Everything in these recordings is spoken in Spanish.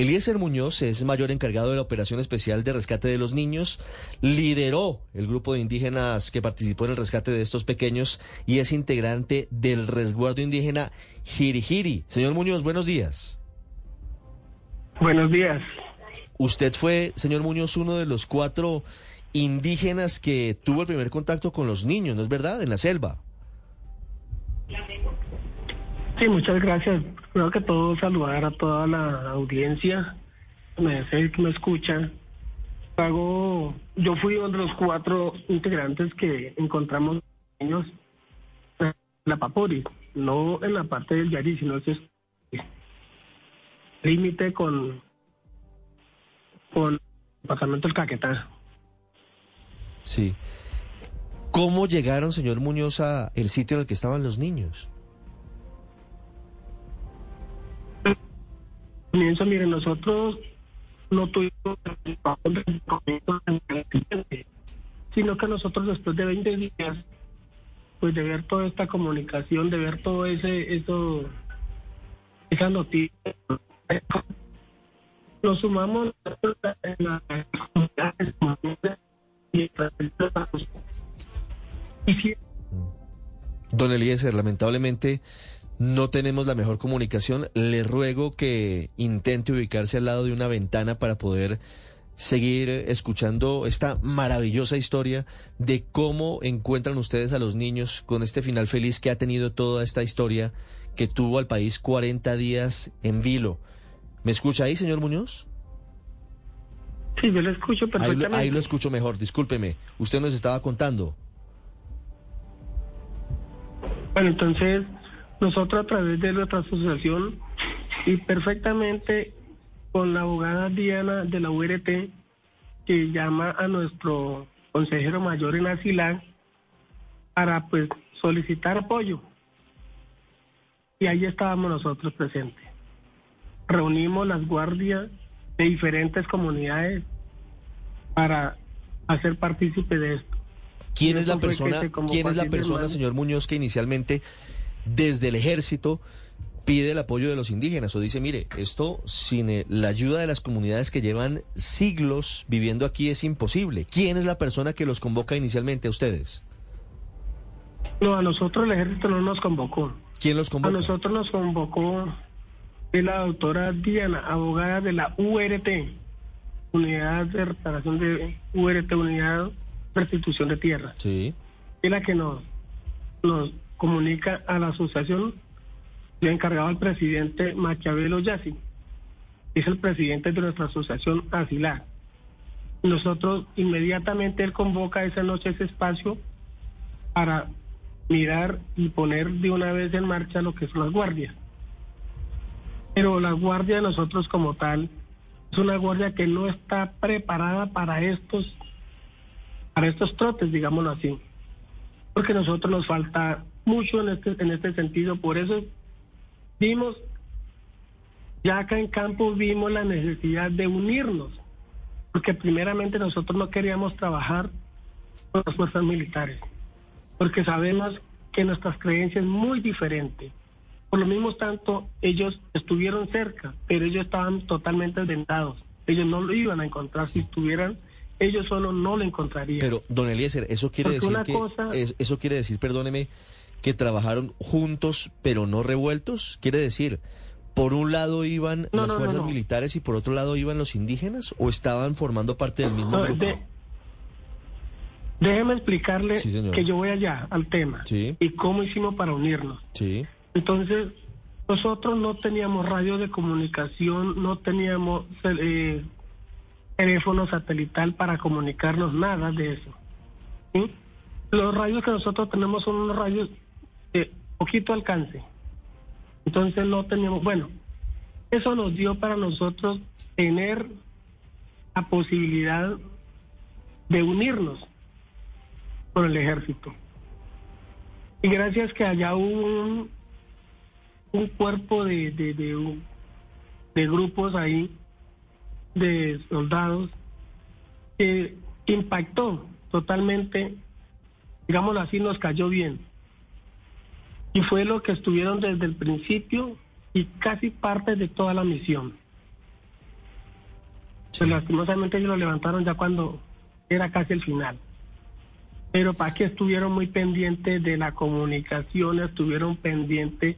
Eliezer Muñoz es mayor encargado de la operación especial de rescate de los niños, lideró el grupo de indígenas que participó en el rescate de estos pequeños y es integrante del resguardo indígena Jirijiri. Señor Muñoz, buenos días. Buenos días. Usted fue, señor Muñoz, uno de los cuatro indígenas que tuvo el primer contacto con los niños, ¿no es verdad? En la selva. Sí, muchas gracias. Creo que todo saludar a toda la audiencia, me que me escucha. Hago, yo fui uno de los cuatro integrantes que encontramos niños en la Papori, no en la parte del Yari, sino es límite con con el departamento del Caquetá. Sí. ¿Cómo llegaron, señor Muñoz, a el sitio en el que estaban los niños? Comienzo, miren, nosotros no tuvimos sino que nosotros después de 20 días, pues de ver toda esta comunicación, de ver todo ese, eso, esa noticia, nos sumamos en la Don Eliezer, lamentablemente no tenemos la mejor comunicación. Le ruego que intente ubicarse al lado de una ventana para poder seguir escuchando esta maravillosa historia de cómo encuentran ustedes a los niños con este final feliz que ha tenido toda esta historia que tuvo al país 40 días en vilo. ¿Me escucha ahí, señor Muñoz? Sí, yo lo escucho perfectamente. Ahí lo, ahí lo escucho mejor, discúlpeme. Usted nos estaba contando. Bueno, entonces nosotros a través de nuestra asociación y perfectamente con la abogada Diana de la URT que llama a nuestro consejero mayor en Asilán para pues solicitar apoyo. Y ahí estábamos nosotros presentes. Reunimos las guardias de diferentes comunidades para hacer partícipe de esto. ¿Quién es la persona, quién es la persona, señor Muñoz, que inicialmente desde el ejército pide el apoyo de los indígenas o dice, mire, esto sin eh, la ayuda de las comunidades que llevan siglos viviendo aquí es imposible. ¿Quién es la persona que los convoca inicialmente a ustedes? No, a nosotros el ejército no nos convocó. ¿Quién los convocó? A nosotros nos convocó la doctora Diana, abogada de la URT, Unidad de Reparación de URT, Unidad de Restitución de Tierra. Sí. Es la que nos, nos comunica a la asociación, le ha encargado al presidente Machiavelo Yassi, es el presidente de nuestra asociación Asilar. Nosotros inmediatamente él convoca esa noche ese espacio para mirar y poner de una vez en marcha lo que son las guardias. Pero la guardia de nosotros como tal es una guardia que no está preparada para estos para estos trotes, digámoslo así. Porque nosotros nos falta mucho en este, en este sentido. Por eso vimos, ya acá en campo vimos la necesidad de unirnos, porque primeramente nosotros no queríamos trabajar con las fuerzas militares, porque sabemos que nuestras creencias es muy diferente. Por lo mismo tanto, ellos estuvieron cerca, pero ellos estaban totalmente vendados. Ellos no lo iban a encontrar si estuvieran ellos solo no lo encontrarían. Pero, don Eliezer, eso quiere decir que, eso quiere decir, perdóneme, que trabajaron juntos pero no revueltos? Quiere decir, por un lado iban las fuerzas militares y por otro lado iban los indígenas o estaban formando parte del mismo grupo? déjeme explicarle que yo voy allá al tema sí. y cómo hicimos para unirnos. Sí. Entonces, nosotros no teníamos radio de comunicación, no teníamos eh, teléfono satelital para comunicarnos, nada de eso. Los radios que nosotros tenemos son unos radios de poquito alcance. Entonces no teníamos, bueno, Eso nos dio para nosotros tener la posibilidad de unirnos con el ejército. Y gracias que allá hubo un, un cuerpo de, de grupos ahí, de soldados, que impactó totalmente, digámoslo así, nos cayó bien. Y fue lo que estuvieron desde el principio y casi parte de toda la misión. Pues lastimosamente ellos lo levantaron ya cuando era casi el final. Pero para que estuvieron muy pendientes de la comunicación, estuvieron pendientes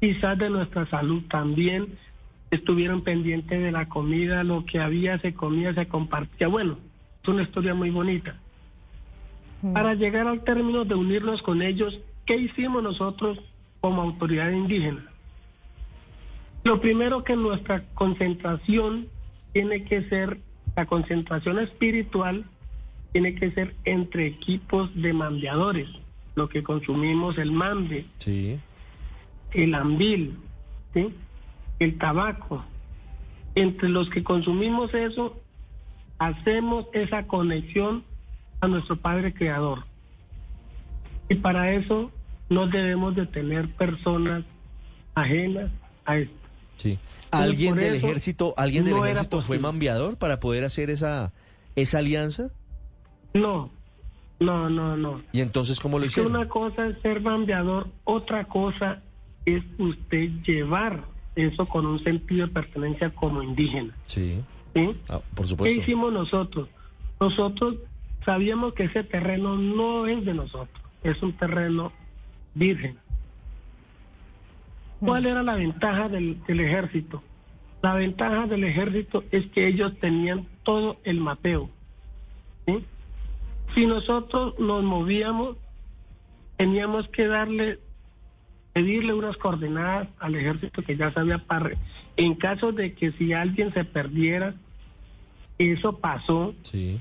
quizás de nuestra salud también, estuvieron pendientes de la comida, lo que había se comía, se compartía. Bueno, es una historia muy bonita. Para llegar al término de unirnos con ellos, ¿qué hicimos nosotros como autoridad indígena? Lo primero que nuestra concentración tiene que ser, la concentración espiritual tiene que ser entre equipos de mambeadores, lo que consumimos el mambe, Sí. el ambil, ¿sí? El tabaco. Entre los que consumimos eso, hacemos esa conexión a nuestro Padre Creador. Y para eso no debemos de tener personas ajenas a esto. Sí. ¿Alguien del ejército, alguien del no ejército fue posible. mambeador para poder hacer esa, esa alianza? No, no, no, no. ¿Y entonces cómo lo hicieron? una cosa es ser bambeador, otra cosa es usted llevar eso con un sentido de pertenencia como indígena. Sí, ¿sí? ah, por ¿Qué supuesto. hicimos nosotros? Nosotros sabíamos que ese terreno no es de nosotros, es un terreno virgen. ¿Cuál era la ventaja del, del ejército? La ventaja del ejército es que ellos tenían todo el mapeo. ¿sí? Si nosotros nos movíamos, teníamos que darle, pedirle unas coordenadas al ejército que ya sabía para, en caso de que si alguien se perdiera, eso pasó Sí,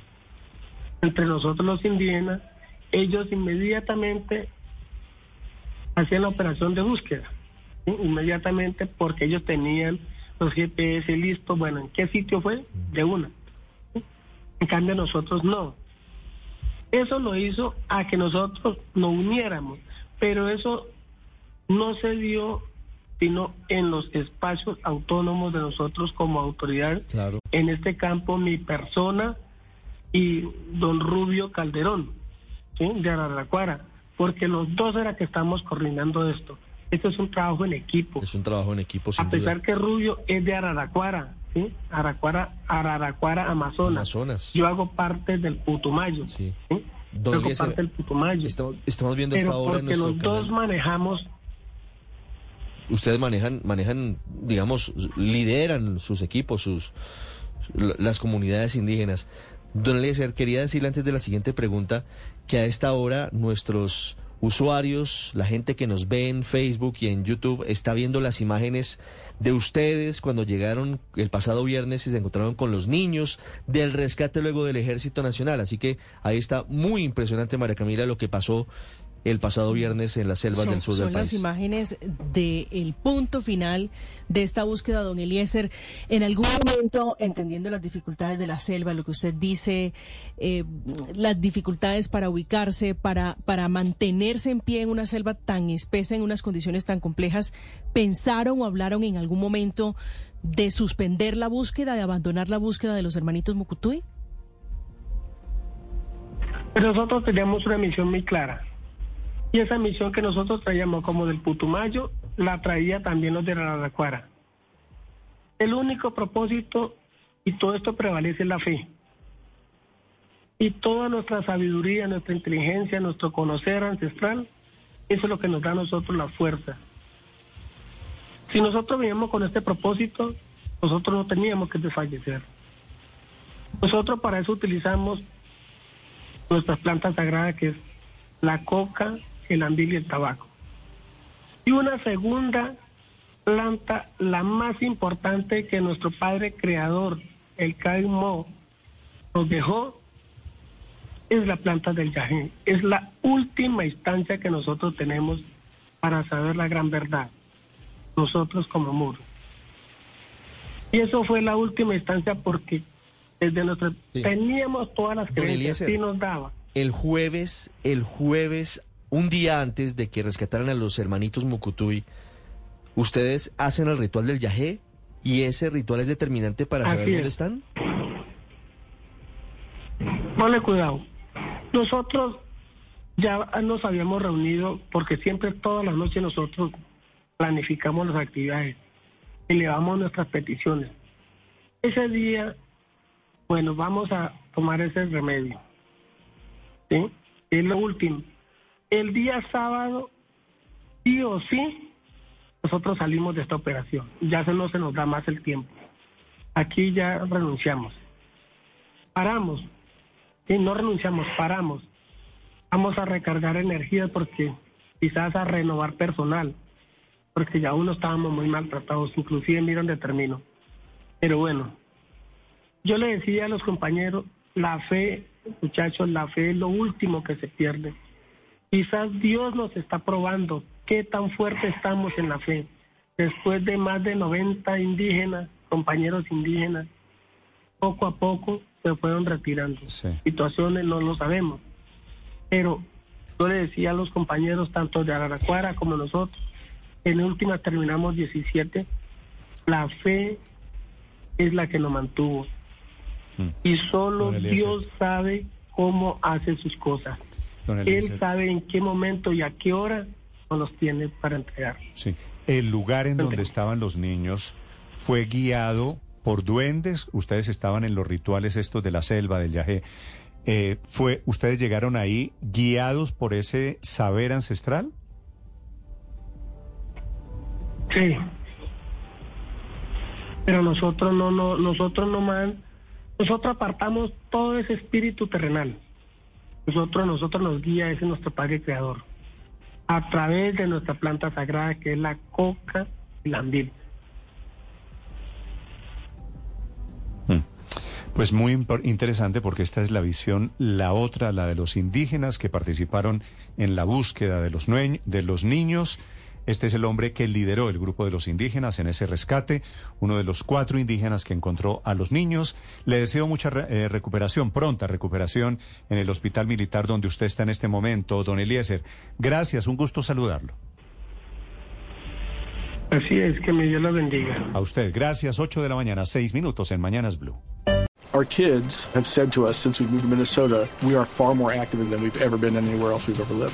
entre nosotros los indígenas, ellos inmediatamente hacían la operación de búsqueda, ¿sí? inmediatamente porque ellos tenían los GPS listos, bueno, ¿en qué sitio fue? De una. ¿sí? En cambio nosotros no. Eso lo hizo a que nosotros nos uniéramos, pero eso no se dio sino en los espacios autónomos de nosotros como autoridad claro. en este campo mi persona y don Rubio Calderón, ¿sí? de Araraquara, porque los dos era que estamos coordinando esto. Esto es un trabajo en equipo. Es un trabajo en equipo, sin A pesar duda. que Rubio es de Araraquara, ¿sí? Araraquara, Araraquara, Amazonas. Amazonas. Yo hago parte del Putumayo. Sí. ¿sí? Yo hago parte del Putumayo. Estamos, estamos viendo esta hora en porque nuestro los dos manejamos Ustedes manejan, manejan, digamos, lideran sus equipos, sus las comunidades indígenas. Don Eliezer, quería decirle antes de la siguiente pregunta que a esta hora nuestros usuarios, la gente que nos ve en Facebook y en YouTube, está viendo las imágenes de ustedes cuando llegaron el pasado viernes y se encontraron con los niños del rescate luego del Ejército Nacional. Así que ahí está muy impresionante, María Camila, lo que pasó el pasado viernes en las selvas son, del sur son del las país. imágenes del punto final de esta búsqueda, don Eliezer. En algún momento, entendiendo las dificultades de la selva, lo que usted dice, eh, las dificultades para ubicarse, para, para mantenerse en pie en una selva tan espesa, en unas condiciones tan complejas, ¿pensaron o hablaron en algún momento de suspender la búsqueda, de abandonar la búsqueda de los hermanitos Mucutuy? Pero nosotros teníamos una misión muy clara. Y esa misión que nosotros traíamos como del Putumayo, la traía también los de Araraquara. El único propósito, y todo esto prevalece, es la fe. Y toda nuestra sabiduría, nuestra inteligencia, nuestro conocer ancestral, eso es lo que nos da a nosotros la fuerza. Si nosotros veníamos con este propósito, nosotros no teníamos que desfallecer. Nosotros para eso utilizamos nuestras plantas sagradas, que es la coca, el andil y el tabaco. Y una segunda planta, la más importante que nuestro padre creador, el Caimo, nos dejó, es la planta del yajé. Es la última instancia que nosotros tenemos para saber la gran verdad. Nosotros como muros. Y eso fue la última instancia porque desde nuestro Sí. teníamos todas las creencias, sí nos daba. El jueves, el jueves, un día antes de que rescataran a los hermanitos Mucutuy, ustedes hacen el ritual del yajé y ese ritual es determinante para Así saber dónde es. están. Ponle cuidado. Nosotros ya nos habíamos reunido porque siempre todas las noches nosotros planificamos las actividades, elevamos nuestras peticiones. Ese día, bueno, vamos a tomar ese remedio. ¿Sí? Es lo último. El día sábado, sí o sí, nosotros salimos de esta operación. Ya se no se nos da más el tiempo. Aquí ya renunciamos. Paramos. Sí, no renunciamos, paramos. Vamos a recargar energías porque quizás a renovar personal, porque ya uno estábamos muy maltratados, inclusive miren donde termino. Pero bueno, yo le decía a los compañeros, la fe, muchachos, la fe es lo último que se pierde. Quizás Dios nos está probando qué tan fuerte estamos en la fe. Después de más de 90 indígenas, compañeros indígenas, poco a poco se fueron retirando. Sí. Situaciones no lo sabemos. Pero yo le decía a los compañeros, tanto de Araraquara como nosotros, en última terminamos 17, la fe es la que nos mantuvo. Mm. Y solo. Dios sabe cómo hace sus cosas. Él sabe en qué momento y a qué hora nos los tiene para entregar. sí. El lugar en donde estaban los niños fue guiado por duendes. Ustedes estaban en los rituales estos de la selva, del yajé. Eh, fue, ¿Ustedes llegaron ahí guiados por ese saber ancestral? Sí. Pero nosotros no, no, nosotros no más, nosotros apartamos todo ese espíritu terrenal. Nosotros, nosotros nos guía ese nuestro Padre Creador. A través de nuestra planta sagrada que es la coca y la anbil. Pues muy interesante porque esta es la visión, la otra, la de los indígenas que participaron en la búsqueda de los niños. Este es el hombre que lideró el grupo de los indígenas en ese rescate, uno de los cuatro indígenas que encontró a los niños. Le deseo mucha re- eh, recuperación, pronta recuperación en el hospital militar donde usted está en este momento, don Eliezer. Gracias, un gusto saludarlo. Así es, que mi Dios los bendiga. A usted, gracias. 8 de la mañana, 6 minutos en Mañanas Blue. Our kids have said to us since we moved to Minnesota, we are far more active than we've ever been anywhere else we've ever lived.